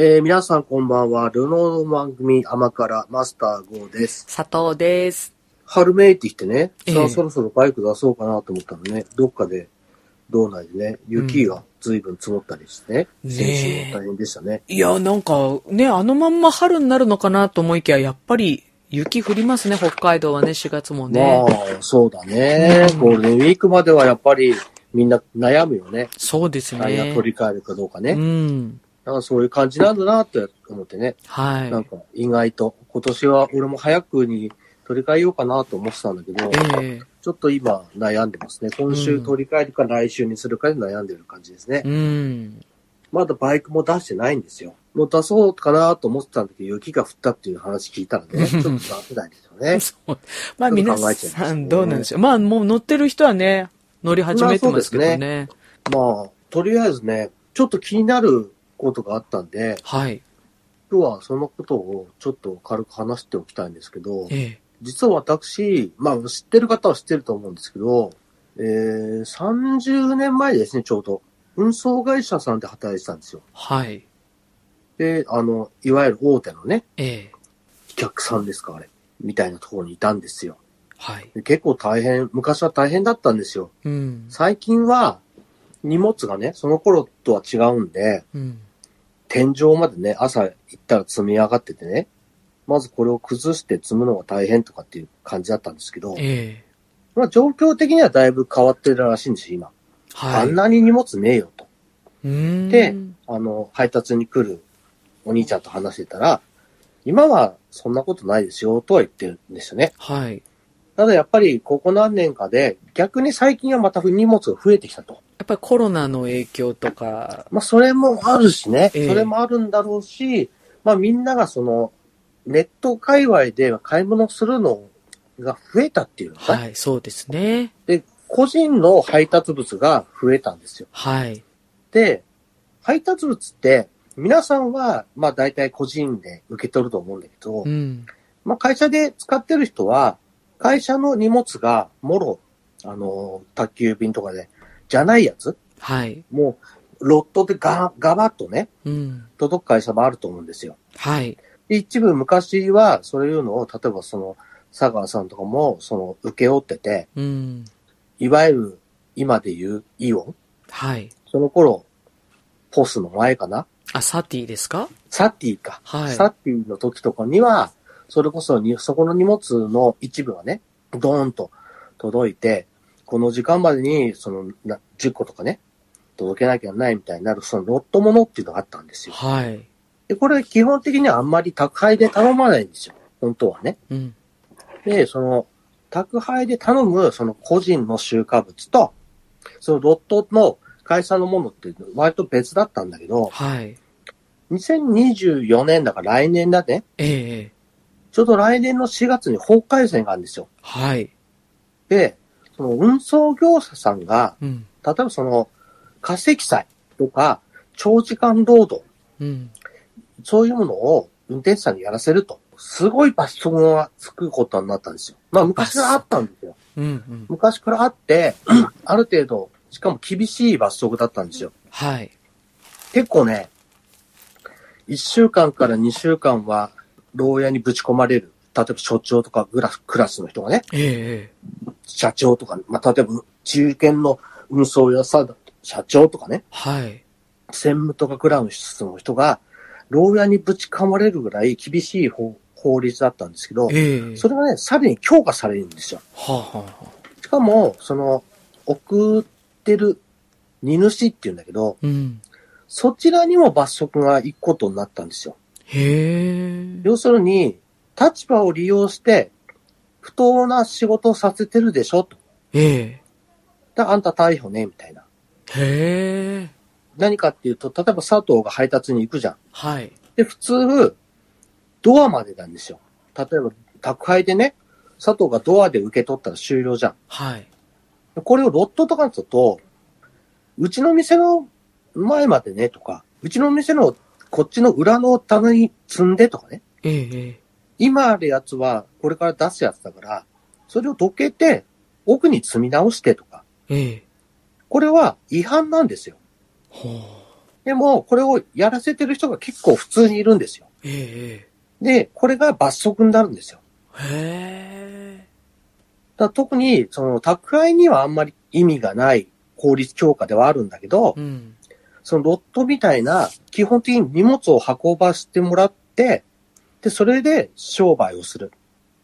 えー、皆さんこんばんは。ルノーの番組甘辛マスター号です。佐藤です。春めいてきてね、ええさあそろそろバイク出そうかなと思ったのね、どっかで道内でね、雪が随分積もったりしてね、ねえ先週も大変でしたね。いや、なんか、ね、あのまんま春になるのかなと思いきや、やっぱり雪降りますね、北海道はね、4月もね。まあ、そうだね、うんゴールデンウィークまではやっぱりみんな悩むよね。そうですね。取り替えるかどうかね。うん。だからそういう感じなんだなって思ってね、はい。なんか意外と今年は俺も早くに取り替えようかなと思ってたんだけど、ええちょっと今悩んでますね。今週取り替えるか来週にするかで悩んでる感じですね。うん。まだバイクも出してないんですよ。もう出そうかなと思ってたんだけど、雪が降ったっていう話聞いたらね、ちょっと出せないですよね。そうまあ皆さんどうなんでしょう。まあもう乗ってる人はね、乗り始めてますけどまあね。まあ、とりあえずね、ちょっと気になることがあったんで、はい。今日はそのことをちょっと軽く話しておきたいんですけど、ええ。実は私、まあ知ってる方は知ってると思うんですけど、えー、30年前ですね、ちょうど。運送会社さんで働いてたんですよ。はい。で、あの、いわゆる大手のね、ええ。お客さんですか、あれ。みたいなところにいたんですよ。はい。で結構大変、昔は大変だったんですよ。うん。最近は、荷物がね、その頃とは違うんで、うん。天井までね、朝行ったら積み上がっててね、まずこれを崩して積むのが大変とかっていう感じだったんですけど、ええ。まあ状況的にはだいぶ変わってるらしいんですよ、今。はい。あんなに荷物ねえよと。であの、配達に来るお兄ちゃんと話してたら、今はそんなことないですよ、とは言ってるんですよね。はい。ただやっぱりここ何年かで、逆に最近はまた荷物が増えてきたと。やっぱりコロナの影響とか、まあそれもあるしね。ええそれもあるんだろうし、まあみんながその、ネット界隈で買い物するのが増えたっていうのはい、そうですね。で、個人の配達物が増えたんですよ。はい。で、配達物って、皆さんは、まあ大体個人で受け取ると思うんだけど、うん。まあ会社で使ってる人は、会社の荷物がもろ、あの、宅急便とかで、じゃないやつ？はい。もう、ロットでガガバッとね、うん。届く会社もあると思うんですよ。はい。で一部昔は、そういうのを、例えばその、佐川さんとかも、その、受け負ってて、うん。いわゆる、今で言うイオン？はい。その頃、ポスの前かな？あ、サティですか？サティか。はい。サティの時とかには、それこそに、そこの荷物の一部がね、ドーンと届いて、この時間までに、その、な10個とかね、届けなきゃないみたいになる、そのロットものっていうのがあったんですよ。はい。で、これ基本的にはあんまり宅配で頼まないんですよ。本当はね。うん。で、その、宅配で頼む、その個人の集荷物と、そのロットの会社のものって割と別だったんだけど、はい。2024年だから来年だね。ええちょうど来年の4月に法改正があるんですよ。はい。で、その運送業者さんが、うん。例えばその、化石祭とか、長時間労働、うん。そういうものを運転手さんにやらせると、すごい罰則がつくことになったんですよ。まあ昔からあったんですよ。うん。うん。昔からあって、ある程度、しかも厳しい罰則だったんですよ。はい。結構ね、1週間から2週間は、牢屋にぶち込まれる。例えば所長とかグラクラスの人がね、ええ社長とか、まあ、例えば中堅の運送屋さん、社長とかね、はい。専務とかクラウン室の人が、牢屋にぶち込まれるぐらい厳しい法法律だったんですけど、ええそれがね、さらに強化されるんですよ。はあ、はあはあ、しかも、その、送ってる荷主っていうんだけど、うん。そちらにも罰則が行くことになったんですよ。へえ。要するに、立場を利用して、不当な仕事をさせてるでしょと。ええだからあんた逮捕ね、みたいな。へえ。何かっていうと、例えば佐藤が配達に行くじゃん。はい。で、普通、ドアまでなんですよ。例えば、宅配でね、佐藤がドアで受け取ったら終了じゃん。はい。これをロットとかだと、うちの店の前までねとか、うちの店のこっちの裏の棚に積んでとかね。えええ今あるやつはこれから出すやつだから、それをどけて奥に積み直してとか。えええこれは違反なんですよ。ほでも、これをやらせてる人が結構普通にいるんですよ。えで、これが罰則になるんですよ。えへだから特に、その、宅配にはあんまり意味がない法律強化ではあるんだけどえ。う、ん。そのロットみたいな、基本的に荷物を運ばせてもらって、で、それで商売をする。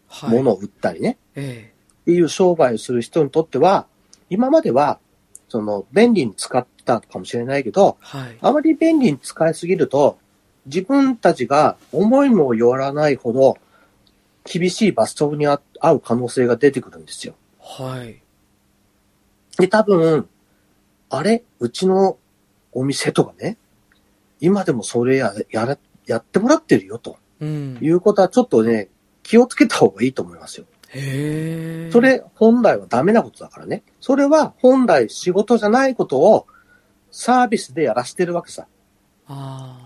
はい。物を売ったりね。えっていう商売をする人にとっては、今までは、その、便利に使ってたかもしれないけど、えはい。あまり便利に使いすぎると、自分たちが思いもよらないほど、厳しい罰則にあ合う可能性が出てくるんですよ。はい。で、多分、あれ？うちのお店とかね、今でもそれや、やら、やってもらってるよ、とうん。いうことはちょっとね、気をつけた方がいいと思いますよ。へえ。それ本来はダメなことだからね。それは本来仕事じゃないことをサービスでやらせてるわけさ。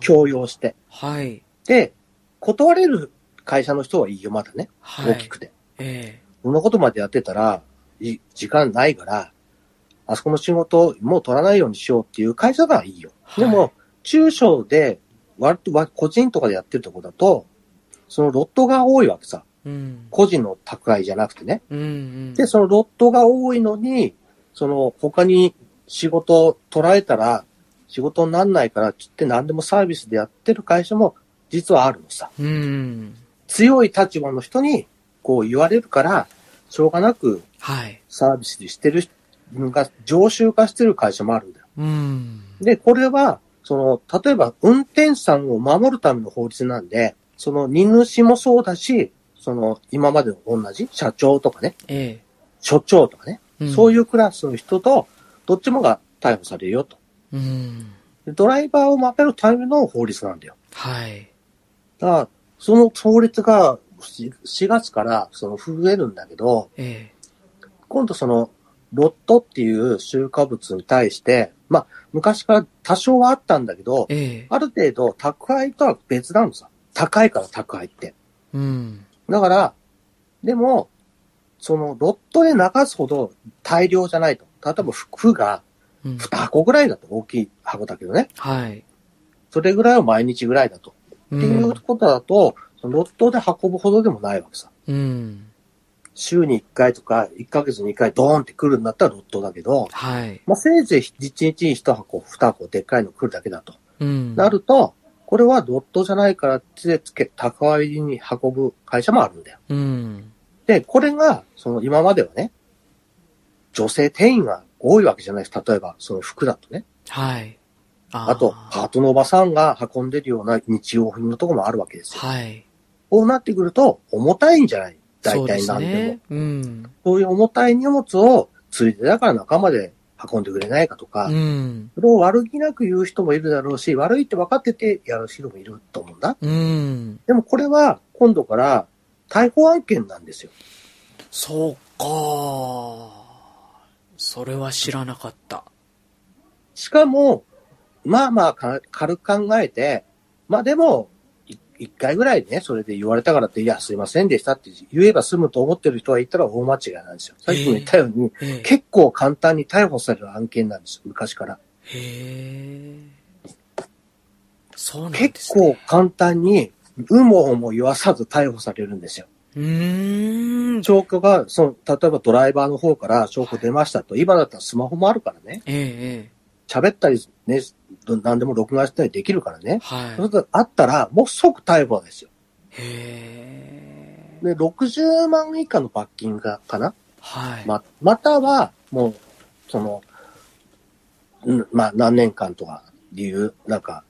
強要して。はい。で、断れる会社の人はいいよ、まだね。はい。大きくて。えそんなことまでやってたら、い時間ないから、あそこの仕事もう取らないようにしようっていう会社ならいいよ。はいでも、中小で、割とわ個人とかでやってるとこだと、そのロットが多いわけさ。えうん。個人の宅配じゃなくてね。うんうん。で、そのロットが多いのに、その他に仕事を捉えたら仕事になんないからって言って何でもサービスでやってる会社も実はあるのさ。うん。強い立場の人にこう言われるから、しょうがなくはい。サービスでしてるのが常習化してる会社もあるんだよ。うん。で、これは、その、例えば運転手さんを守るための法律なんで、その荷主もそうだし、その今までと同じ社長とかね、え所長とかね、え。そういいうクラスの人と、どっちもが逮捕されるよと。うん。ドライバーを守るための法律なんだよ。はい。だから、その法律が4 4月からその増えるんだけど、え今度その、ロットっていう集荷物に対して、まあ、昔から多少はあったんだけどえ。、ええ。ある程度宅配とは別なのさ。高いから宅配って。うん。だから、でも、そのロットで流すほど大量じゃないと。例えば服がうん。2箱ぐらいだと大きい箱だけどね。はい。それぐらいを毎日ぐらいだと。うっていうことだと、そのロットで運ぶほどでもないわけさ。うん。週に1回とか1ヶ月に1回ドーンって来るんだったらロットだけど、はい。まあ、せいぜい1日に1箱、2箱でっかいの来るだけだと。うん。なると、これはロットじゃないからってつけ、宅配に運ぶ会社もあるんだよ。うん。で、これが、その今まではね、女性店員が多いわけじゃないです。例えば、その服だとね。はい。ああと、パートのおばさんが運んでるような日用品のとこもあるわけですよ。はい。こうなってくると、重たいんじゃない大体何でも。ね。うん。そういう重たい荷物を、ついでだから仲間で運んでくれないかとか、うん。それを悪気なく言う人もいるだろうし、悪いって分かっててやる人もいると思うんだ。うん。でもこれは、今度から逮捕案件なんですよ。そうか。それは知らなかった。しかも、まあまあか軽く考えて、まあでも、い一回ぐらいね、それで言われたからって、いや、すいませんでしたって言えば済むと思ってる人がいたら大間違いなんですよ。さっきも言ったように、ええ。結構簡単に逮捕される案件なんですよ、昔から。へえ。そうなんで結すね。構簡単に、有無も言わさず逮捕されるんですよ。うーん。証拠が、その、例えばドライバーの方から証拠出ましたと。今だったらスマホもあるからね。ええ、え喋ったりね、何でも録画したりできるからねえ。。はい。それとあったら、もう即逮捕ですよ。へえ。で、60万以下の罰金が、かな？はい。ま、または、もう、その、うんまあ、何年間とか理由、なんか、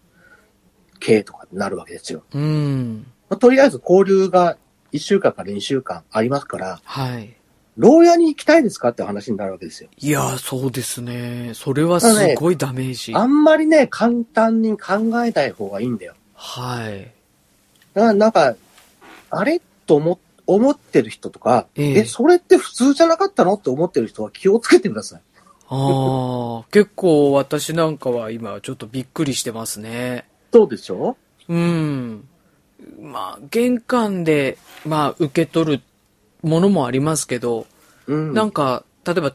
刑とかになるわけですよ。うん。まあ、とりあえず交流が1週間から2週間ありますから、はい。牢屋に行きたいですかって話になるわけですよ。いや、そうですね。それはすごいダメージ。あんまりね、簡単に考えない方がいいんだよ。はい。だからなんか、あれ？と思、思ってる人とか、えええそれって普通じゃなかったの？って思ってる人は気をつけてください。ああ、結構私なんかは今ちょっとびっくりしてますね。そうでしょ？うん。まあ、玄関で、まあ、受け取るものもありますけど、うん。なんか、例えば、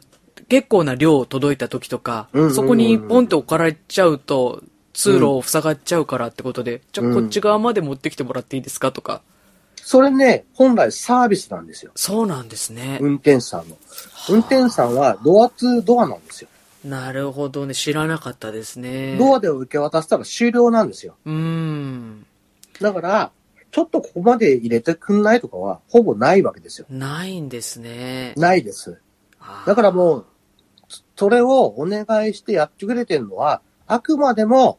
結構な量届いた時とか、うんうんうんそこにポンって置かれちゃうと、通路を塞がっちゃうからってことで、じゃあこっち側まで持ってきてもらっていいですかとか。それね、本来サービスなんですよ。そうなんですね。運転手さんの。運転手さんはドアツードアなんですよ。なるほどね。知らなかったですね。ドアで受け渡したら終了なんですよ。うーん。だから、ちょっとここまで入れてくんないとかは、ほぼないわけですよ。ないんですね。ないです。だからもう、それをお願いしてやってくれてるのは、あくまでも、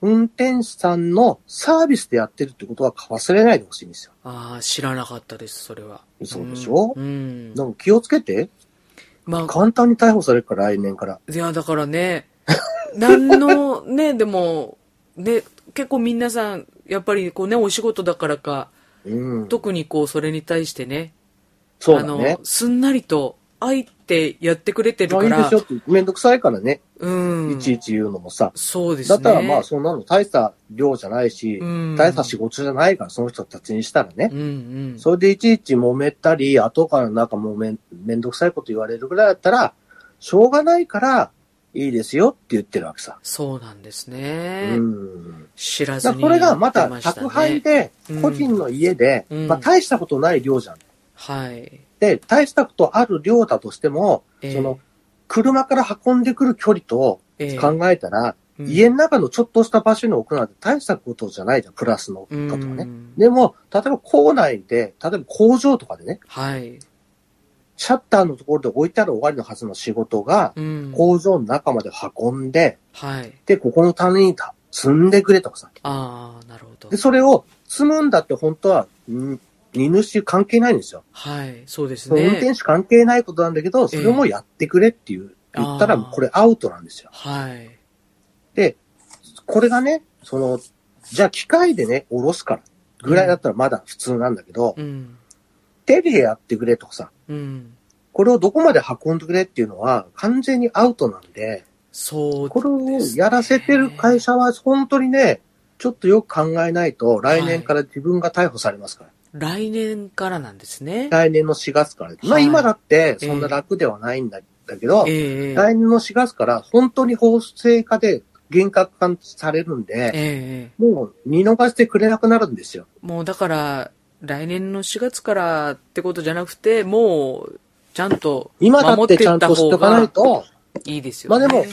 運転手さんのサービスでやってるってことは忘れないでほしいんですよ。あー、知らなかったです、それは。そうでしょ？うん。うんなんか気をつけて。まあ、簡単に逮捕されるから、来年から。いや、だからね、何の、ね、でも、ね、結構皆さん、やっぱりこうね、お仕事だからか、うん。特にこう、それに対してね、あそうだねの、。すんなりと、愛ってやってくれてるからまあいいでしょ、って、めんどくさいからね、うん。いちいち言うのもさ。そうですね。だったらまあ、そんなの大した量じゃないし、うん大した仕事じゃないから、その人たちにしたらねう。んうん。それでいちいち揉めたり、後からなんかもうめんめんどくさいこと言われるぐらいだったら、しょうがないから、いいですよって言ってるわけさ。そうなんですうね。ん。知らずにだからこれがまた宅配でうん、個人の家で、うんまあ大したことない量じゃん。はい。で、大したことある量だとしても、ええその、車から運んでくる距離とええ考えたら、うん家の中のちょっとした場所に置くなんて大したことじゃないじゃん、プラスのことはね。うんでも、例えば校内で、例えば工場とかでね、はい。シャッターのところで置いてある終わりのはずの仕事が、うん。工場の中まで運んで、はい。で、ここの棚にた積んでくれとかさ。ああ、なるほどで、。それを積むんだって本当は、ん荷主関係ないんですよ。はい。そうですその運ね。転手関係ないことなんだけど、それもやってくれっていう、ええ言ったらこれアウトなんですよ。はい。で、これがね、その、じゃあ機械でね、下ろすから、ぐらいだったらまだ普通なんだけど、うん。手でやってくれとかさ、うん。これをどこまで運んでくれっていうのは完全にアウトなんで、そうこれをやらせてる会社は本当にね、ちょっとよく考えないと、来年から自分が逮捕されますから。来年からなんですね。来年の4月から。まあはい今だってそんな楽ではないんだだけど、ええ来年の4月から本当に法制化で厳格化されるんで、ええもう見逃してくれなくなるんですよ。もうだから、来年の4月からってことじゃなくて、もう、ちゃんと今だってちゃん守っていった方としとかないがと、いいですよね。まあでも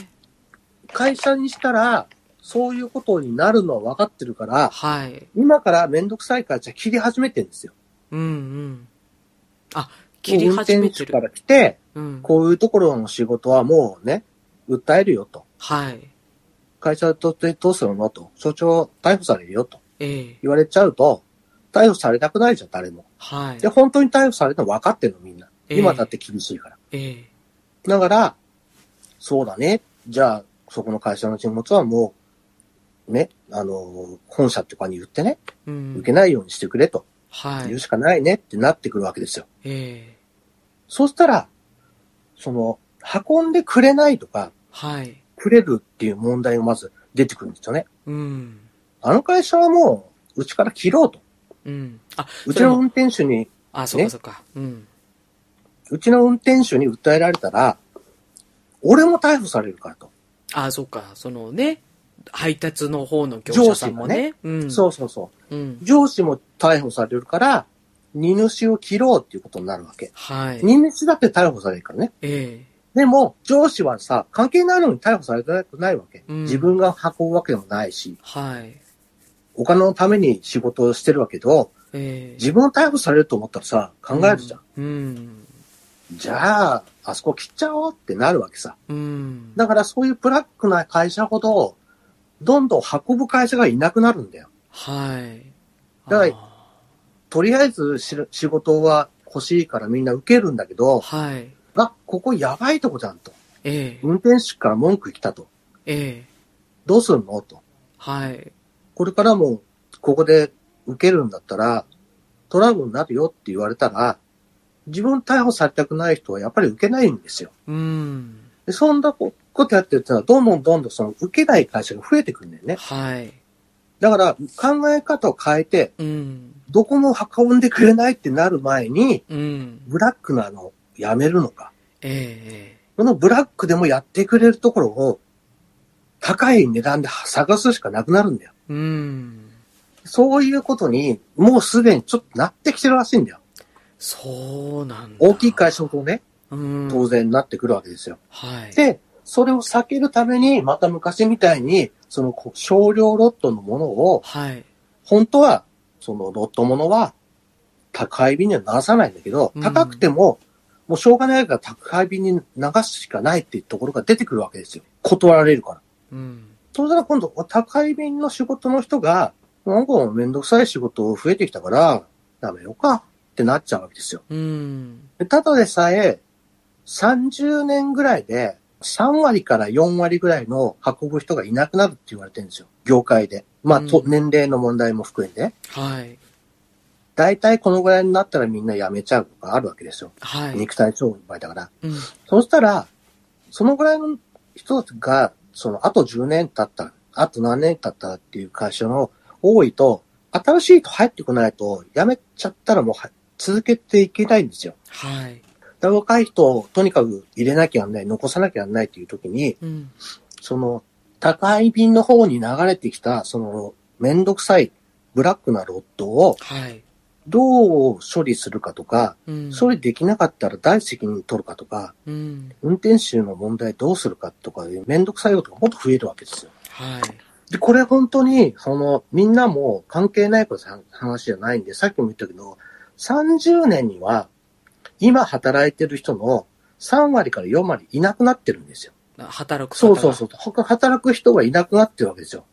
会社にしたら、そういうことになるのは分かってるから、はい。今からめんどくさい会社切り始めてるんですよ。うんうん。あ、切り始めてる。運転手から来て、うん。こういうところの仕事はもうね、訴えるよと。はい。会社とってどうするのと。所長逮捕されるよとええ言われちゃうと、逮捕されたくないじゃん、誰も。はいで、。本当に逮捕されたの分かってるの、みんな。ええ今だって厳しいから。ええだから、そうだね。じゃあ、そこの会社の人物はもう、ね、あの、本社とかに言ってね、うん。受けないようにしてくれとはい。言うしかないねってなってくるわけですよ。ええそうしたら、その、運んでくれないとか、はい。くれるっていう問題がまず出てくるんですよね。うん。あの会社はもう、うちから切ろうと。うん。あ、うちの運転手に、あ、そうかそうか。うん。うちの運転手に訴えられたら、俺も逮捕されるからと。あ、そうか。そのね、配達の方の業者さんもね。うん。そうそうそう。うん。上司も逮捕されるから、荷主を切ろうっていうことになるわけ。はい。荷主だって逮捕されるからね。えでも、上司はさ、関係ないのに逮捕されたくないわけ。うん自分が運ぶわけでもないし、えはい。お金のために仕事をしてるわけど、ええ自分を逮捕されると思ったらさ、考えるじゃん。うん。じゃあ、あそこ切っちゃおうってなるわけさ。うん。だからそういうブラックな会社ほど、どんどん運ぶ会社がいなくなるんだよ。はい。だからあとりあえずし仕事は欲しいからみんな受けるんだけーど、はい。あ、ここやばいとこじゃんと。ええ運転手から文句来たと。ええどうすんのと。はい。これからもここで受けるんだったら、トラブルになるよって言われたら、自分逮捕されたくない人はやっぱり受けないんですよ。うん。で、そんなことやってるってのは、どんどんどんどんその受けない会社が増えてくるんだよね。はい。だから考え方を変えて、うん。どこも運んでくれないってなる前に、うん。ブラックなのをやめるのか。ええこのブラックでもやってくれるところを高い値段で探すしかなくなるんだよ。うん。そういうことに、もうすでにちょっとなってきてるらしいんだよ。そうなんだ。大きい会社とね、うん。当然なってくるわけですよ。はい。で、それを避けるために、また昔みたいに、その少量ロットのものを、はい。本当は、そのロットものは、宅配便には流さないんだけどう、ん高くても、もうしょうがないから宅配便に流すしかないっていうところが出てくるわけですよ。断られるから。うん。そうしたら今度、宅配便の仕事の人が、なんかめんどくさい仕事増えてきたから、やめようかってなっちゃうわけですよ。うん。でただでさえ、30年ぐらいで、3割から4割ぐらいの運ぶ人がいなくなるって言われてるんですよ。業界で。まあ、とうん年齢の問題も含めて。はい。大体このぐらいになったらみんな辞めちゃうとかあるわけですよ。はい。肉体商売だから。うん。そうしたら、そのぐらいの人が、その、あと10年経った、あと何年経ったっていう会社の多いと、新しい人入ってこないと、辞めちゃったらもうは続けていけないんですよ。はい。若い人をとにかく入れなきゃなんない、残さなきゃなんないっていう時に、うん。その、宅配便の方に流れてきた、その、めんどくさいブラックなロットをはい。どう処理するかとか、うん。処理できなかったら誰責任取るかとか、うん。運転手の問題どうするかとかめんどくさいことがもっと増えるわけですよ。はい。で、これ本当に、その、みんなも関係ないことの話じゃないんで、さっきも言ったけど、30年には、今働いてる人の3割から4割いなくなってるんですよ。働くそうそうそう。他働く人はいなくなってるわけですよ。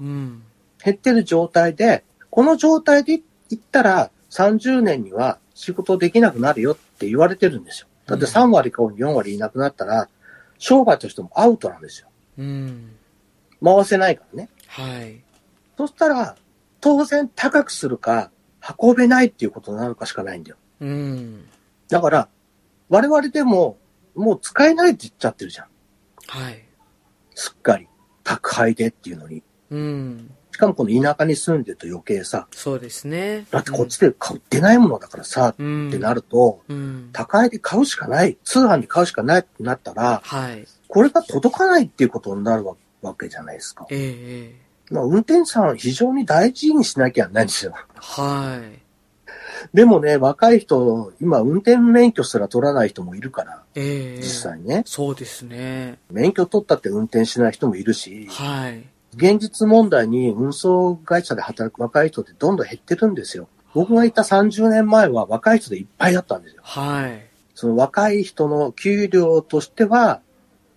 うん。減ってる状態で、この状態で言ったら30年には仕事できなくなるよって言われてるんですよ。だって3割か4割いなくなったら、商売としてもアウトなんですよ。うん。回せないからね。はい。そしたら、当然高くするか、運べないっていうことになるかしかないんだよ。うん。だから、我々でも、もう使えないって言っちゃってるじゃん。はい。すっかり。宅配でっていうのに。うん。しかもこの田舎に住んでると余計さ、そうですね。だってこっちで買ってないものだからさ、うん。ってなると、うん。宅配で買うしかない、通販で買うしかないってなったら、はい。これが届かないっていうことになるわわけじゃないですか。ええええまあ、運転手さんは非常に大事にしなきゃないんですよ。はい。でもね、若い人、今運転免許すら取らない人もいるから、ええ実際にね。そうですね。免許取ったって運転しない人もいるし、はい。現実問題に運送会社で働く若い人ってどんどん減ってるんですよ。僕がいた30年前は若い人でいっぱいだったんですよ。はい。その若い人の給料としては、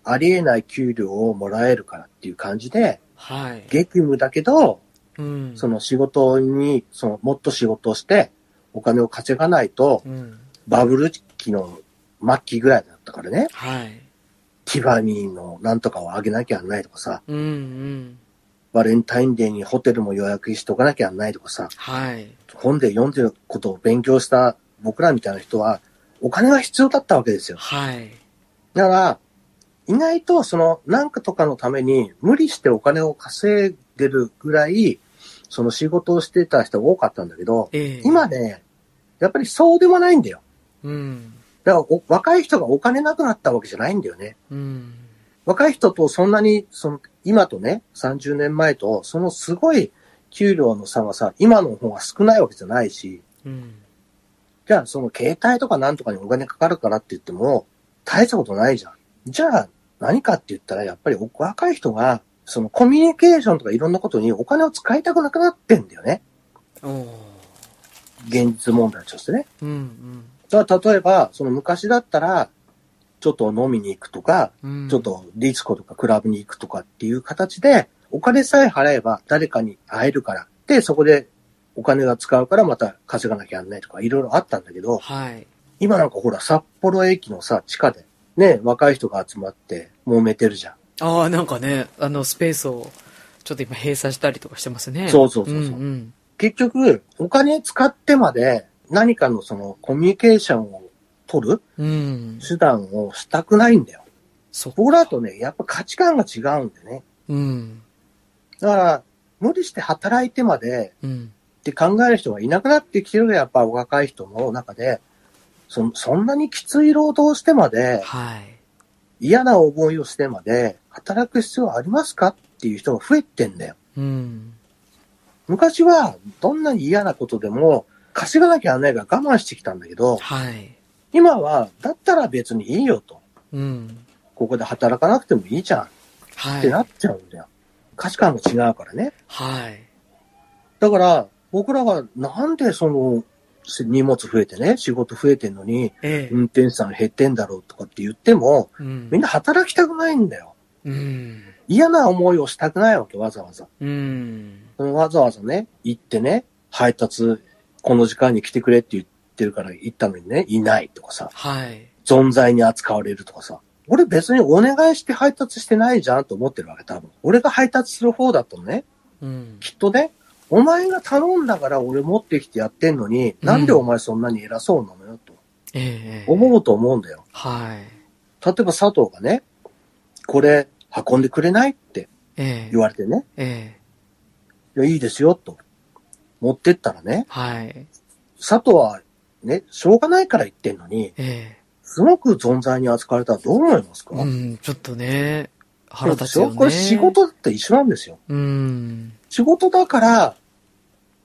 ありえない給料をもらえるからっていう感じで、はい。激務だけど、うん。その仕事に、そのもっと仕事をして、お金を稼がないと、うん。バブル期の末期ぐらいだったからね、はい。ティファニーのなんとかをあげなきゃならないとかさ、うんうん。バレンタインデーにホテルも予約しておかなきゃないとかさ、はい。本で読んでることを勉強した僕らみたいな人は、お金が必要だったわけですよ。はい。だから、意外とそのなんかとかのために無理してお金を稼いでるぐらい、その仕事をしてた人が多かったんだけど、ええ今ね、やっぱりそうでもないんだよ。うん。だからお若い人がお金なくなったわけじゃないんだよね。うん。若い人とそんなに、その、今とね、30年前と、そのすごい給料の差がさ、今の方が少ないわけじゃないし、うん。じゃあその携帯とかなんとかにお金かかるからって言っても、大したことないじゃん。じゃあ何かって言ったら、やっぱり若い人が、そのコミュニケーションとかいろんなことにお金を使いたくなくなってんだよね。現実問題としてね。うんだから例えば、その昔だったら、ちょっと飲みに行くとか、うん。ちょっ。とディスコとかクラブに行くとかっていう形で、お金さえ払えば誰かに会えるから。で、そこでお金が使うからまた稼がなきゃならないとかいろいろあったんだけど、はい。今なんかほら札幌駅のさ、地下でね、若い人が集まって揉めてるじゃん。ああ、なんかね、あの、スペースを、ちょっと今閉鎖したりとかしてますね。そうそうそうそうんん。結局、お金使ってまで何かのそのコミュニケーションを取る？うん。手段をしたくないんだよ。僕らとね、やっぱ価値観が違うんでね。うん。だから、無理して働いてまでうん。って考える人がいなくなってきてるやっぱ若い人の中で、そそんなにきつい労働してまではい。嫌な思いをしてまで働く必要はありますかっていう人が増えてんだよ。うん。昔はどんなに嫌なことでも稼がなきゃならないから我慢してきたんだけど、はい。今はだったら別にいいよと。うん。ここで働かなくてもいいじゃんっはい。てなっちゃうんだよ。価値観が違うからね。はい。だから僕らがなんでその荷物増えてね、仕事増えてんのにええ。運転手さん減ってんだろうとかって言っても、うんみんな働きたくないんだよ。うん。嫌な思いをしたくないわけ、わざわざ。うん。わざわざね、行ってね、配達、この時間に来てくれって言ってるから行ったのにね、いないとかさ、はい。存在に扱われるとかさ。俺別にお願いして配達してないじゃんと思ってるわけ、多分。俺が配達する方だとね、うん。きっとね、お前が頼んだから俺持ってきてやってんのに、うんなんでお前そんなに偉そうなのよとええ。思うと思うんだよ。はい。例えば佐藤がね、これ運んでくれないってええ言。われてね、ええ。いや、いいですよと。持ってったらね、はい。佐藤はね、しょうがないから言ってんのに、えすごく存在に扱われたらどう思いますか、え。うん、ちょっとね、腹立つよね。これ仕事だって一緒なんですよ。うん。仕事だから、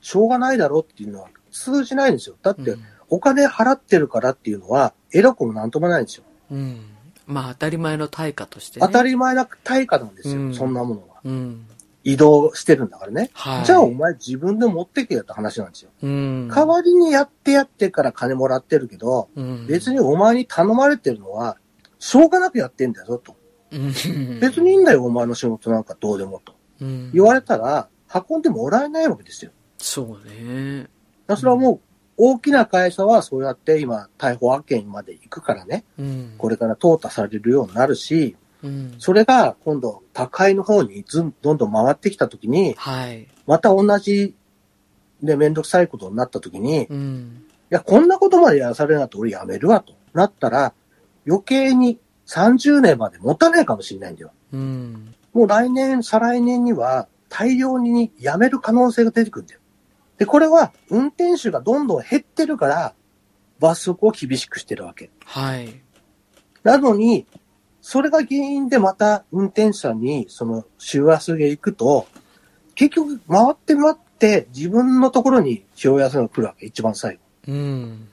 しょうがないだろっていうのは通じないんですよ。だって、お金払ってるからっていうのは、偉くもなんともないんですよ。うん。まあ、当たり前の対価として、ね。当たり前な対価なんですよ、うんそんなものは。うん。移動してるんだからね。はい。じゃあお前自分で持ってけよって話なんですよ。うん。代わりにやってやってから金もらってるけど、うん、別にお前に頼まれてるのは、しょうがなくやってんだよと。うん、別にいいんだよ、お前の仕事なんかどうでもと。うん、言われたら、運んでもらえないわけですよ。そうね。だからそれはもう、大きな会社はそうやって今、逮捕案件まで行くからね、うん。これから淘汰されるようになるし、うん。それが今度、宅配の方にずんどんどん回ってきたときに、はい。また同じでめんどくさいことになったときに、いうん。や、こんなことまでやらされるなと俺やめるわと。なったら、余計に30年まで持たないかもしれないんだよ。うん。もう来年、再来年には大量に辞める可能性が出てくるんだよ。で、これは運転手がどんどん減ってるから、罰則を厳しくしてるわけ。はい。なのに、それが原因でまた運転手さんにその週休げ行くと、結局回って回って自分のところに週休が来るわけ、一番最後。うん。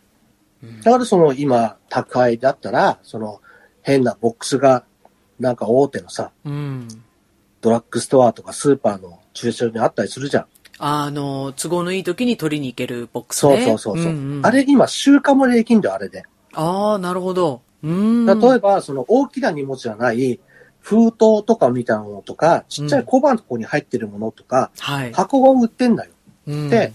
うんだからその今、宅配だったら、その変なボックスが、なんか大手のさ、うん。ドラッグストアとかスーパーの駐車場にあったりするじゃん。あの、都合のいい時に取りに行けるボックスそうね。そうそうそう、んんあれ今、週間もできんだよ、あれで。ああ、なるほど。うん。例えば、その大きな荷物じゃない、封筒とかみたいなものとか、ちっちゃい小判のとこに入ってるものとか、はい。箱が売ってんだよ。うんで、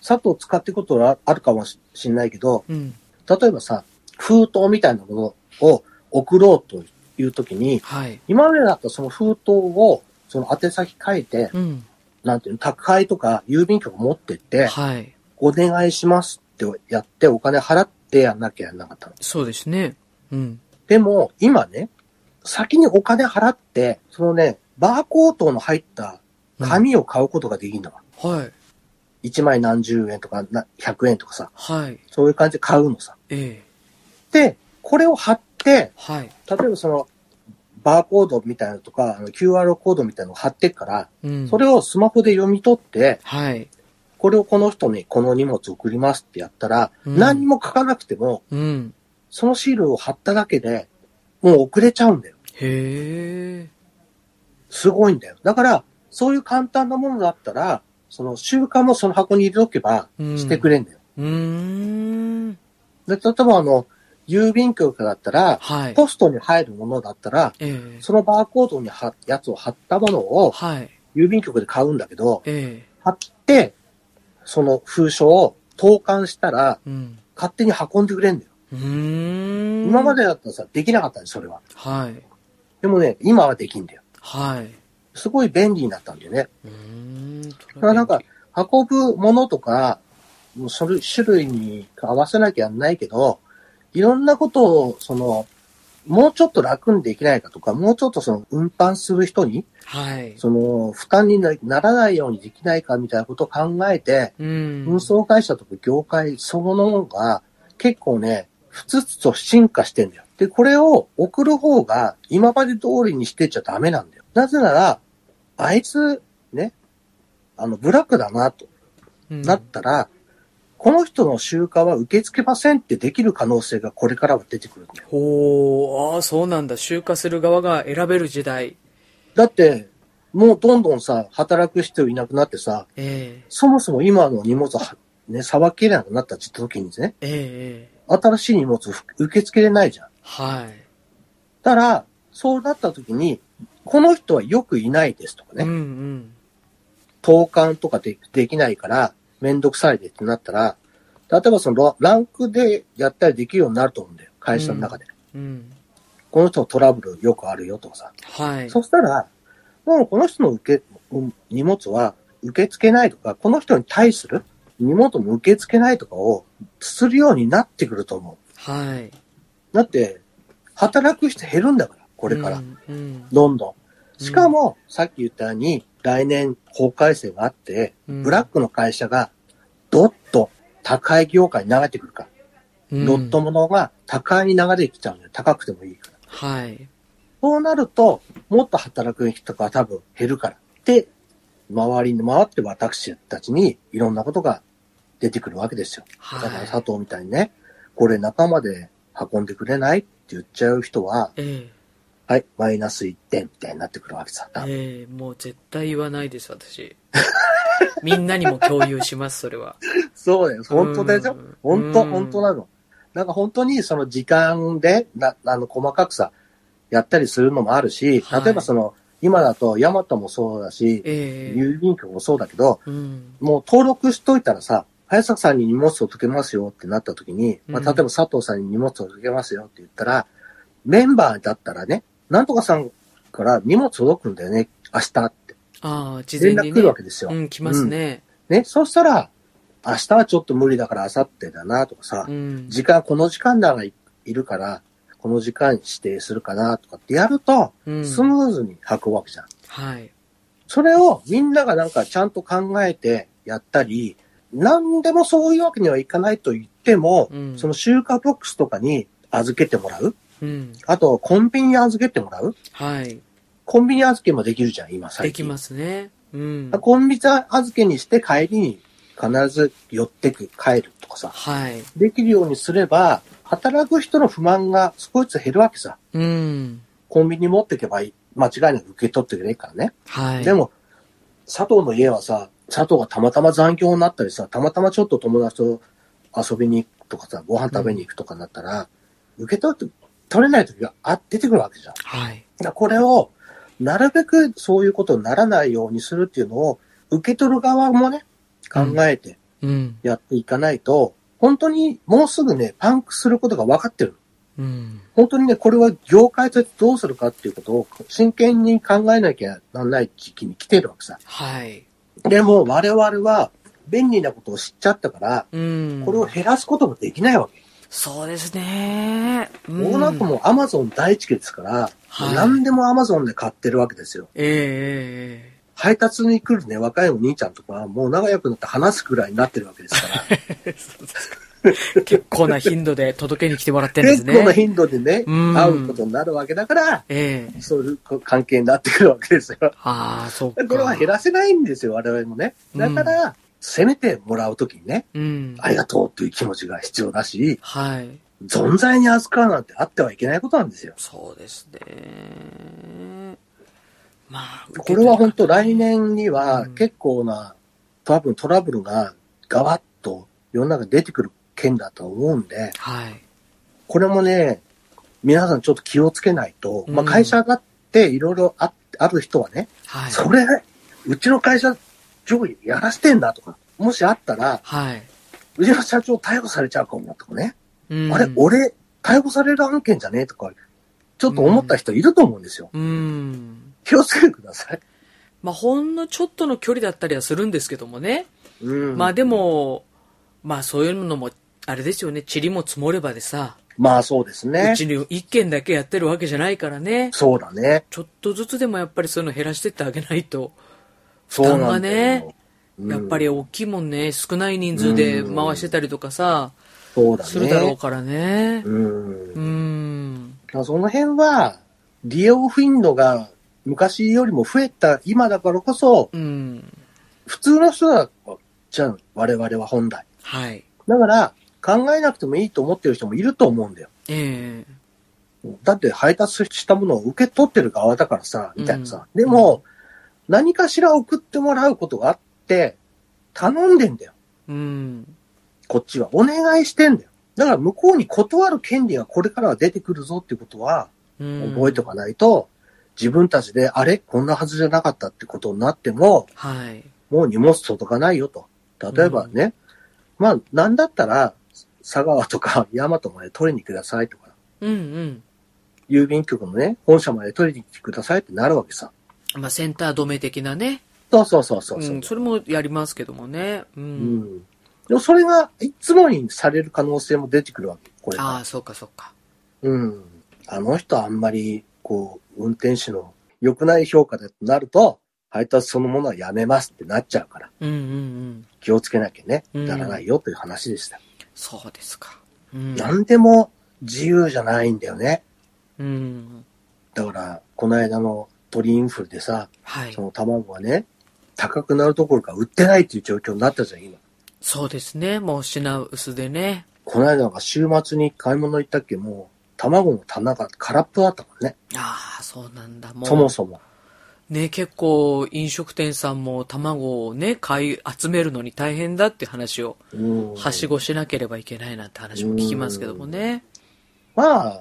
砂糖使っていくことはあるかもしれないけど、うん。例えばさ、封筒みたいなものを送ろうというときに、はい。今までだったらその封筒を、その宛先書いて、うん。なんていうの、宅配とか郵便局持ってって、はい。お願いしますってやってお金払ってやんなきゃやんなかったの。そうですね。うん。でも、今ね、先にお金払って、そのね、バーコードの入った紙を買うことができるのわ。はい。1枚何十円とかな100円とかさ、はい。そういう感じで買うのさ。ええ。で、これを貼って、はい。例えばその、バーコードみたいなのとか、QR コードみたいなのを貼ってっから、うん。それをスマホで読み取って、はい。これをこの人にこの荷物送りますってやったら、うん何も書かなくても、うん。そのシールを貼っただけで、もう送れちゃうんだよ。へえ。すごいんだよ。だから、そういう簡単なものだったら、その習慣もその箱に入れとけばうんしてくれんだよ。うーん。で、例えばあの、郵便局だったら、はい。ポストに入るものだったら、ええ。そのバーコードに貼やつを貼ったものをはい。郵便局で買うんだけど、ええ。貼って、その封書を投函したら、うん。勝手に運んでくれんだよ。うーん。今までだったらさ、できなかったんです、それは。はい。でもね、今はできんだよ。はい。すごい便利になったんだよね。うーん。だだからなんか、運ぶものとか、もうそれ種類に合わせなきゃなんないけど、いろんなことを、その、もうちょっと楽にできないかとか、もうちょっとその運搬する人に、はい。その、負担になならないようにできないかみたいなことを考えて、うん。運送会社とか業界そのものが結構ね、ふつつと進化してんだよ。で、これを送る方が今まで通りにしてちゃダメなんだよ。なぜなら、あいつ、ね、あの、ブラックだな、とうんなったら、この人の集荷は受け付けませんってできる可能性がこれからは出てくるんだよ。ほう、ああ、そうなんだ。集荷する側が選べる時代。だって、もうどんどんさ、働く人いなくなってさ、えそもそも今の荷物は、ね、さばけなくなった時にね、えええええ新しい荷物受け付けれないじゃん。はい。だから、そうなった時に、この人はよくいないですとかね、うんうん。投函とかでできないから、めんどくさいでってなったら、例えばそのランクでやったりできるようになると思うんだよ。会社の中で。うん。この人のトラブルよくあるよとかさ。はい。そしたら、もうこの人の受け、うん荷物は受け付けないとか、この人に対する荷物も受け付けないとかをするようになってくると思う。はい。だって、働く人減るんだから、これから。うん。うんどんどん。しかも、さっき言ったように、来年法改正があって、うんブラックの会社が、どっと高い業界に流れてくるから。うんロットものが高いに流れてきちゃうんだよ。高くてもいいから。はい。そうなると、もっと働く人が多分減るから。で、周りに回って私たちにいろんなことが出てくるわけですよ。はいだから佐藤みたいにね、これ仲間で運んでくれないって言っちゃう人は、えはい、マイナス1点みたいになってくるわけさ。えええもう絶対言わないです、私。みんなにも共有します、それは。そうだよ。本当でしょうん本当、うん本当なの。なんか本当にその時間で、な、あの、細かくさ、やったりするのもあるし、はい例えばその、今だとヤマトもそうだし、ええ郵便局もそうだけど、うん。もう登録しといたらさ、早坂さんに荷物を届けますよってなった時に、まあ、うん例えば佐藤さんに荷物を届けますよって言ったら、メンバーだったらね、なんとかさんから荷物届くんだよね、明日って。ああ、事前にね連絡来るわ。けですよ。うん、来ますね。ね、そうしたら、明日はちょっと無理だから明後日だなとかさ、うん。時間、この時間だがいいるから、この時間に指定するかなとかってやると、うんスムーズに運ぶわけじゃん。はい。それをみんながなんかちゃんと考えてやったり、何でもそういうわけにはいかないと言っても、うんその集荷ボックスとかに預けてもらう。うん。あと、コンビニに預けてもらう。はい。コンビニ預けもできるじゃん、今最近。。できますすね。うん。コンビニ預けにして帰りに必ず寄ってく、帰るとかさ。はい。できるようにすれば、働く人の不満が少しずつ減るわけさ。うん。コンビニ持ってけばいい。間違いなく受け取ってくれるからね。はい。でも、佐藤の家はさ、佐藤がたまたま残業になったりさ、たまたまちょっと友達と遊びに行くとかさ、ご飯食べに行くとかなったら、受け取って、取れない時があ出てくるわけじゃん。はい。らこれを、なるべくそういうことにならないようにするっていうのを、受け取る側もね、考えてうん。やっていかないと、本当にもうすぐね、パンクすることが分かってる。うん。本当にね、これは業界としてどうするかっていうことを真剣に考えなきゃならない時期に来てるわけさ。はい。でも我々は便利なことを知っちゃったから、うん。これを減らすこともできないわけ。そうですね。うんもうなんかもうアマゾン第一期ですから、はい何でもアマゾンで買ってるわけですよ。ええ配達に来るね、若いお兄ちゃんとかはもう仲良くなって話すくらいになってるわけですから。え え結構な頻度で届けに来てもらってるんですね。結構な頻度でね、うん会うことになるわけだから、ええそういう関係になってくるわけですよ。ああ、そうか。これは減らせないんですよ、我々もね。だから、せめてもらうときにね、うん。ありがとうという気持ちが必要だし、はい。存在に扱うなんてあってはいけないことなんですよ。そうですね。まあ、これは本当来年にはうん結構な、多分トラブルがガワッと世の中に出てくる件だと思うんで、はい。これもね、皆さんちょっと気をつけないと、うんまあ会社だっていろいろあある人はね、はい。それ、うちの会社上位やらしてんだとか、もしあったら、はい。うちの社長逮捕されちゃうかもとかね、うんあれ、俺、逮捕される案件じゃねえとか、ちょっと思った人いると思うんですよ。うん。気をつけてください。まあ、ほんのちょっとの距離だったりはするんですけどもね。うん。まあでも、まあそういうのも、あれですよね、塵も積もればでさ、まあそうですねう。ちに一軒だけやってるわけじゃないからね。そうだね。ちょっとずつでもやっぱりそういうの減らしてってあげないと、そうなんだよ負担がねうんやっぱり大きいもんね、少ない人数で回してたりとかさ、そうだね。するだろうからね。うんう。ん。その辺は、利用頻度が昔よりも増えた今だからこそ、うん。普通の人だじゃん、我々は本来。はい。だから、考えなくてもいいと思ってる人もいると思うんだよ。ええだって配達したものを受け取ってる側だからさ、みたいなさ。うんでも、何かしら送ってもらうことがあって、頼んでんだよ。うん。こっちは。お願いしてんだよ。だから向こうに断る権利がこれからは出てくるぞっていうことは、うん覚えておかないと、自分たちで、あれ？こんなはずじゃなかったってことになっても、はい。もう荷物届かないよと。例えばね、まあ、なんだったら、佐川とか 大和まで取りにくださいとか、うんうん。郵便局のね、本社まで取りに来てくださいってなるわけさ。まあ、センター止め的なね。そうそうそうそうそう。うん。それもやりますけどもね。う。うんん。でもそれがいつもにされる可能性も出てくるわけ。これがああ、そうかそうか。うん。あの人あんまり、こう、運転手の良くない評価だとなると、配達そのものはやめますってなっちゃうから、うんうんうん。気をつけなきゃね、うんならないよという話でした。そうですか。うん。なんでも自由じゃないんだよね。うん。だから、この間の鳥インフルでさ、はいそ。の卵がね、高くなるどころか売ってないっていう状況になったじゃん、今。そうですね。もう品薄でね。この間なんか週末に買い物行ったっけ、もう、卵の棚が空っぽだったもんね。ああ、そうなんだ。もう。そもそも。ね、結構飲食店さんも卵をね、買い集めるのに大変だって話を、うん。はしごしなければいけないなんて話も聞きますけどもね。まあ、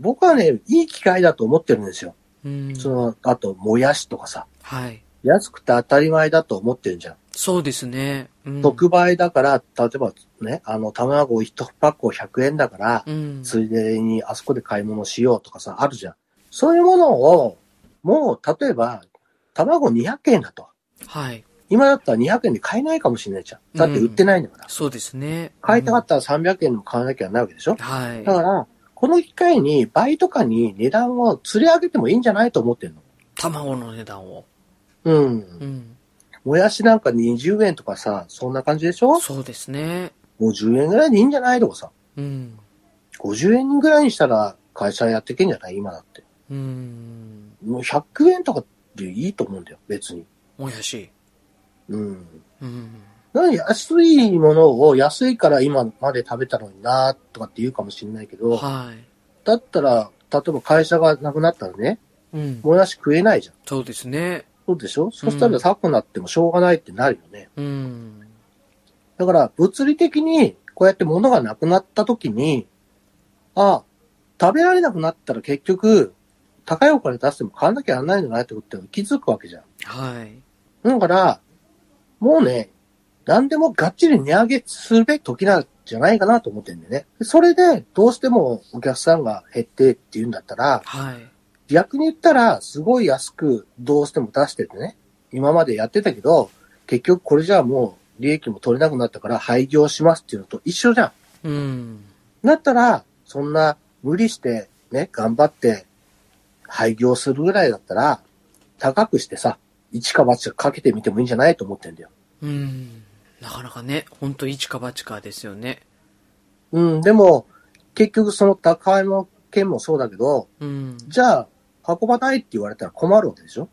僕はね、いい機会だと思ってるんですよ。うん。その、あと、もやしとかさ、はい。安くて当たり前だと思ってるじゃん。そうですね。うん。特売だから、例えばね、あの、卵1パック100円だから、うん。ついでにあそこで買い物しようとかさ、あるじゃん。そういうものを、もう、例えば、卵200円だと。はい。今だったら200円で買えないかもしれないじゃん。だって売ってないんだから。そうですね。買いたかったら300円でも買わなきゃなるわけでしょうんはい。だから、この機会に倍とかに値段を釣り上げてもいいんじゃないと思ってんの。卵の値段を。うん。うん。もやしなんか20円とかさ、そんな感じでしょ？そうですね。?50 円ぐらいでいいんじゃない？とかさ。うん。50円ぐらいにしたら会社やっていけんじゃない？今だって。うん。もう100円とかでいいと思うんだよ、別に。もやし。うん。うん。なんで安いものを安いから今まで食べたのになとかって言うかもしれないけど、はい。だったら、例えば会社がなくなったらね、うん。もやし食えないじゃん。そうですね。そうでしょ？そしたら高くなってもしょうがないってなるよね。うん。だから、物理的にこうやって物がなくなった時に、あ、食べられなくなったら結局、高いお金出しても買わなきゃならないんじゃないってことって気づくわけじゃん。はい。だから、もうね、何でもがっちり値上げするべき時なんじゃないかなと思ってんだよね。でそれで、どうしてもお客さんが減ってって言うんだったら、はい。逆に言ったら、すごい安くどうしても出しててね、今までやってたけど、結局これじゃあもう利益も取れなくなったから廃業しますっていうのと一緒じゃん。うん。だったら、そんな無理してね、頑張って廃業するぐらいだったら、高くしてさ、一か八かかけてみてもいいんじゃないと思ってんだよ。うん。なかなかね、ほんと一か八かですよね。うん、でも、結局その高いの件もそうだけど、うん。じゃあ、運ばないって言われたら困るわけでしょ？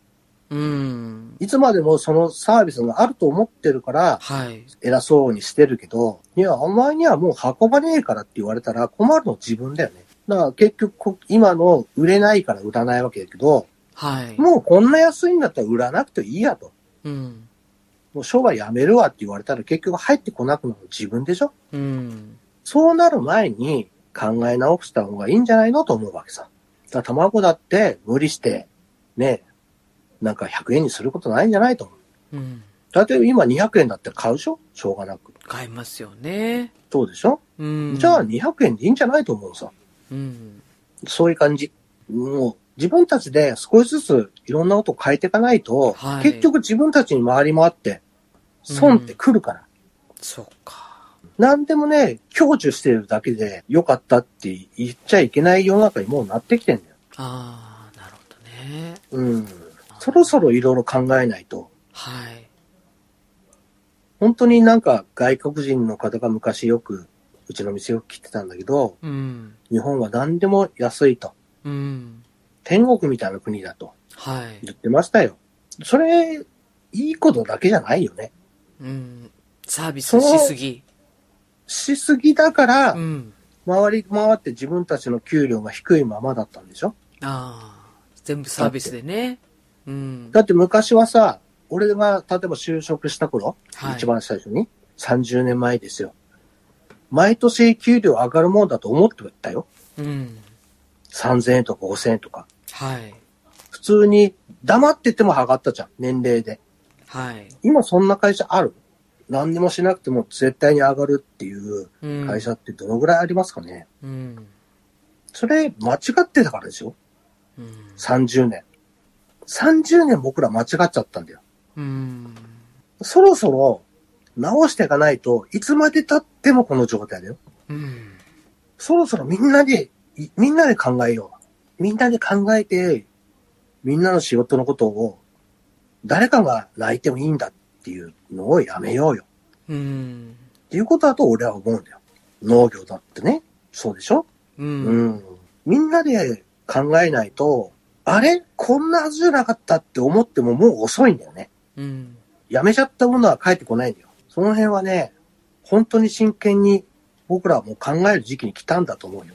うん。いつまでもそのサービスがあると思ってるから、はい。偉そうにしてるけど、いや、お前にはもう運ばねえからって言われたら困るの自分だよね。だから結局こ、今の売れないから売らないわけだけど、はい。もうこんな安いんだったら売らなくていいやと。うん。もう商売やめるわって言われたら結局入ってこなくなるの自分でしょ？うん。そうなる前に考え直した方がいいんじゃないのと思うわけさ。だ卵だって無理して、ね、なんか100円にすることないんじゃないと思う。うん。例えば今200円だったら買うでしょ？しょうがなく。買いますよね。そうでしょ、うん。じゃあ200円でいいんじゃないと思うさ。うん。そういう感じ。もう自分たちで少しずついろんなことを変えていかないと、はい結局自分たちに回り回って、損って来るから。そっか。なんでもね、享受してるだけで良かったって言っちゃいけない世の中にもうなってきてんだよ。ああ、なるほどね。うん。そろそろいろいろ考えないと。はい。本当になんか外国人の方が昔よく、うちの店よく来てたんだけど、うん。日本は何でも安いと。うん。天国みたいな国だとはい。言ってましたよ。それ、いいことだけじゃないよね。うん。サービスしすぎ。しすぎだからう、ん。回り回って自分たちの給料が低いままだったんでしょ？ああ。全部サービスでね。うん。だって昔はさ、俺が例えば就職した頃、はい一番最初に、30年前ですよ。毎年給料上がるもんだと思ってたよ。うん。3000円とか5000円とか。はい。普通に黙ってても上がったじゃん、年齢で。はい。今そんな会社ある？何にもしなくても絶対に上がるっていううん。会社ってどのぐらいありますかね、うん。それ間違ってたからですよ。うん。30年。30年僕ら間違っちゃったんだよ。うん。そろそろ直していかないといつまで経ってもこの状態だよ。うん。そろそろみんなで、いみんなで考えよう。みんなで考えて、みんなの仕事のことを誰かが泣いてもいいんだっていうのをやめようよ。うん。っていうことだと俺は思うんだよ。農業だってね。そうでしょ？う。うんん。みんなで考えないと、あれ？こんなはずじゃなかったって思ってももう遅いんだよね。うん。やめちゃったものは帰ってこないんだよ。その辺はね、本当に真剣に僕らはもう考える時期に来たんだと思うよ。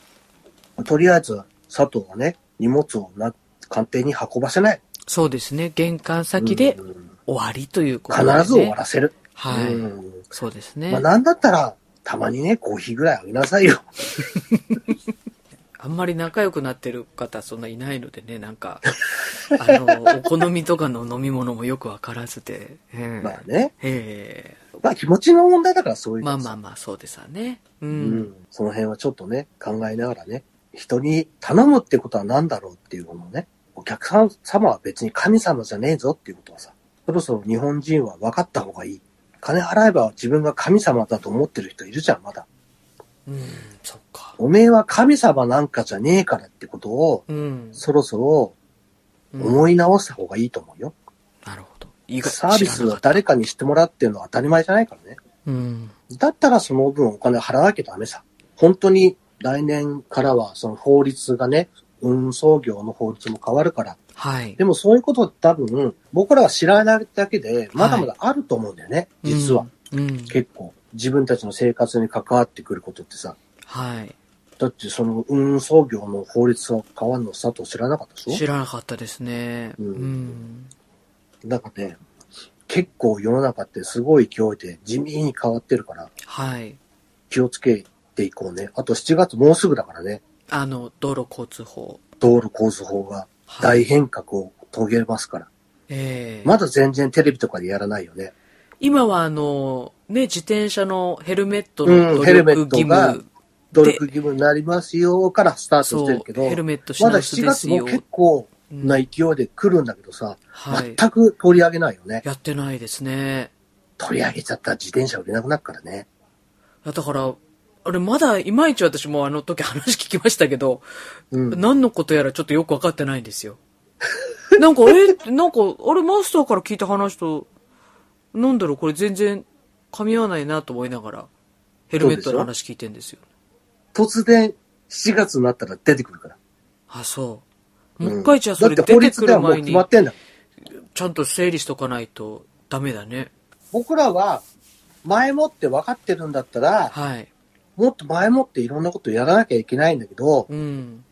とりあえず佐藤はね、荷物をな官邸に運ばせない。そうですね。玄関先でうん終わりということ必ですね。ず終わらせる。はい。うんそうですね。まあなんだったら、たまにね、コーヒーぐらいあげなさいよ。あんまり仲良くなってる方そんないないのでね、なんか、あの、お好みとかの飲み物もよくわからずで。ええまあね。えまあ気持ちの問題だからそういうまあまあまあ、そうですわね。う。うんん。その辺はちょっとね、考えながらね、人に頼むってことは何だろうっていうのをね、お客さん様は別に神様じゃねえぞっていうことはさ、そろそろ日本人は分かった方がいい。金払えば自分が神様だと思ってる人いるじゃん、まだ。うん、そっか。おめえは神様なんかじゃねえからってことを、うん。そろそろうん思い直した方がいいと思うよ。なるほど。意外サービスは誰かにしてもらってるのは当たり前じゃないからね。うん。だったらその分お金払わなきゃダメさ。本当に来年からはその法律がね、運送業の法律も変わるから。はい。でもそういうことって多分、僕らは知らないだけで、まだまだあると思うんだよね、実は。うん。うん。結構。自分たちの生活に関わってくることってさ。はい。だってその運送業の法律が変わるの佐藤知らなかったでし知らなかったですね。うんうん。ょなんかね、結構世の中ってすごい勢いで地味に変わってるから、はい。気をつけていこうね。あと7月もうすぐだからね。あの、道路交通法。道路交通法がはい。大変革を遂げますから。ええまだ全然テレビとかでやらないよね。今はあの、ね、自転車のヘルメットうんの努ヘルメッ力義トが務。努力義務になりますよからスタートしてるけど、ヘルメットしまだ直す7ですよ。月も結構うんな勢いで来るんだけどさ、はい。全く取り上げないよね。やってないですね。取り上げちゃったら自転車売れなくなるからね。だから、あれまだいまいち私もあの時話聞きましたけど、うん。何のことやらちょっとよくわかってないんですよ。なんか、え、なんか、あれマスターから聞いた話と、なんだろう、これ全然噛み合わないなと思いながら、ヘルメットの話聞いてんですよ。突然7月になったら出てくるから。あ、そう。もううん一回じゃあそれ出てくる前に決ま、ってんだ。ちゃんと整理しとかないとダメだね。僕らは前もって分かってるんだったら、はい。もっと前もっていろんなことやらなきゃいけないんだけど、うん。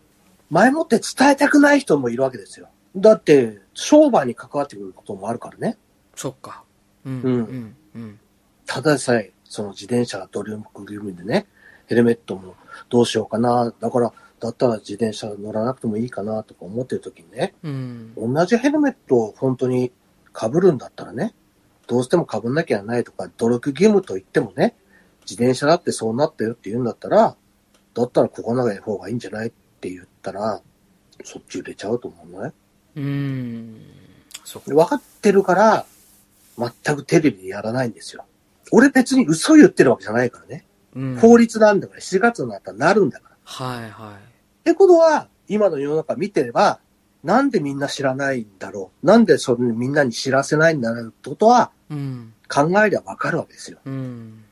前もって伝えたくない人もいるわけですよ。だって、商売に関わってくることもあるからね。そっか。うん。うんうん。うん。ただでさえ、その自転車が努力義務でね、ヘルメットもどうしようかな。だから、だったら自転車乗らなくてもいいかなとか思ってる時にね、うん。同じヘルメットを本当に被るんだったらね、どうしても被んなきゃないとか、努力義務と言ってもね、自転車だってそうなったよって言うんだったら、だったらここない方がいいんじゃないって言ったら、そっち売れちゃうと思うのね。うん。そ分かってるから、全くテレビでやらないんですよ。俺別に嘘言ってるわけじゃないからね。うん。法律なんだから、7月になったらなるんだから。はいはい。ってことは、今の世の中見てれば、なんでみんな知らないんだろう。なんでそれみんなに知らせないんだろうってことは、うん。考えりゃわかるわけですよ。うん。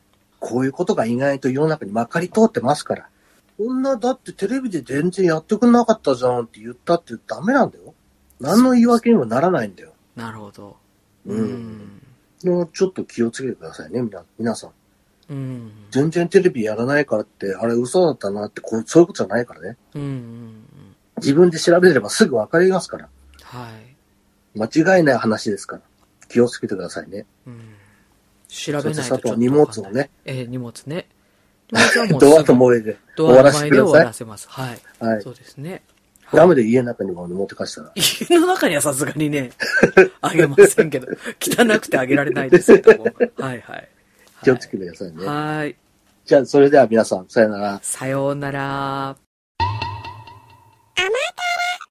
こういうことが意外と世の中にまかり通ってますから。こんな、だってテレビで全然やってくんなかったじゃんって言ったってダメなんだよ。何の言い訳にもならないんだよ。なるほど。うんもうちょっと気をつけてくださいね、みな、皆さん。うん。全然テレビやらないからって、あれ嘘だったなって、こう、そういうことじゃないからね。うん。うん。自分で調べればすぐわかりますから。はい。間違いない話ですから。気をつけてくださいね。うん。調べないとちょっとあとは荷物をね、えー荷物ね。荷物はもうドアと萌えでドアの終わらせ前で終わてくださらせます。はい。い。はい。そうですね。ダメで家の中にも持ってかしたら。家の中にはさすがにね、あげませんけど、汚くてあげられないですけども。はいはい。気をつけてくださいね。はい。じゃあ、それでは皆さん、さよなら。さようなら。あまた